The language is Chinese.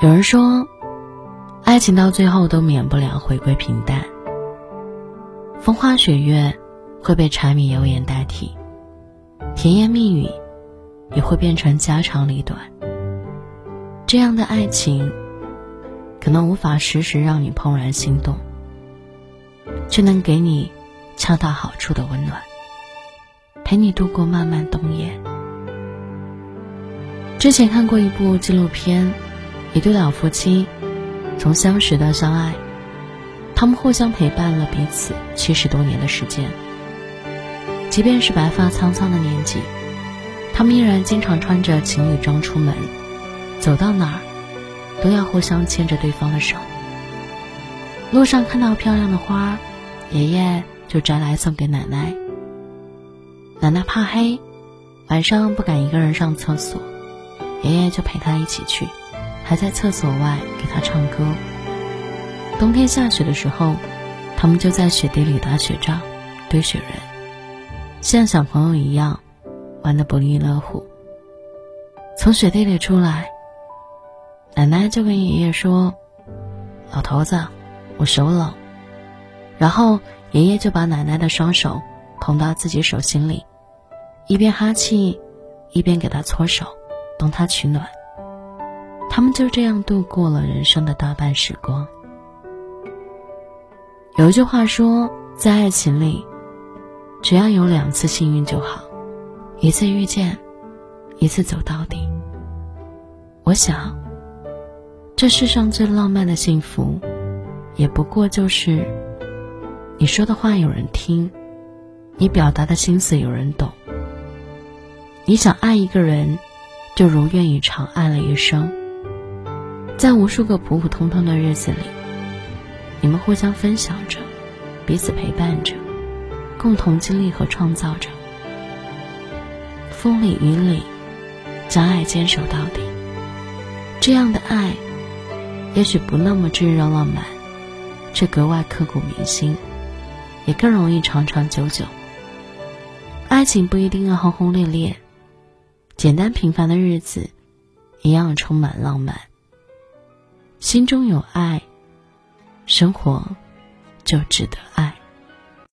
有人说，爱情到最后都免不了回归平淡，风花雪月会被柴米油盐代替，甜言蜜语也会变成家长里短。这样的爱情，可能无法时时让你怦然心动，却能给你恰到好处的温暖，陪你度过漫漫冬夜。之前看过一部纪录片，一对老夫妻从相识到相爱，他们互相陪伴了彼此七十多年的时间。即便是白发苍苍的年纪，他们依然经常穿着情侣装出门。走到哪儿，都要互相牵着对方的手。路上看到漂亮的花，爷爷就摘来送给奶奶。奶奶怕黑，晚上不敢一个人上厕所，爷爷就陪她一起去，还在厕所外给他唱歌。冬天下雪的时候，他们就在雪地里打雪仗、堆雪人，像小朋友一样玩得不亦乐乎。从雪地里出来。奶奶就跟爷爷说：“老头子，我手冷。”然后爷爷就把奶奶的双手捧到自己手心里，一边哈气，一边给她搓手，帮她取暖。他们就这样度过了人生的大半时光。有一句话说，在爱情里，只要有两次幸运就好，一次遇见，一次走到底。我想。这世上最浪漫的幸福，也不过就是你说的话有人听，你表达的心思有人懂。你想爱一个人，就如愿以偿爱了一生。在无数个普普通通的日子里，你们互相分享着，彼此陪伴着，共同经历和创造着。风里雨里，将爱坚守到底。这样的爱。也许不那么炙热浪漫，却格外刻骨铭心，也更容易长长久久。爱情不一定要轰轰烈烈，简单平凡的日子一样充满浪漫。心中有爱，生活就值得爱。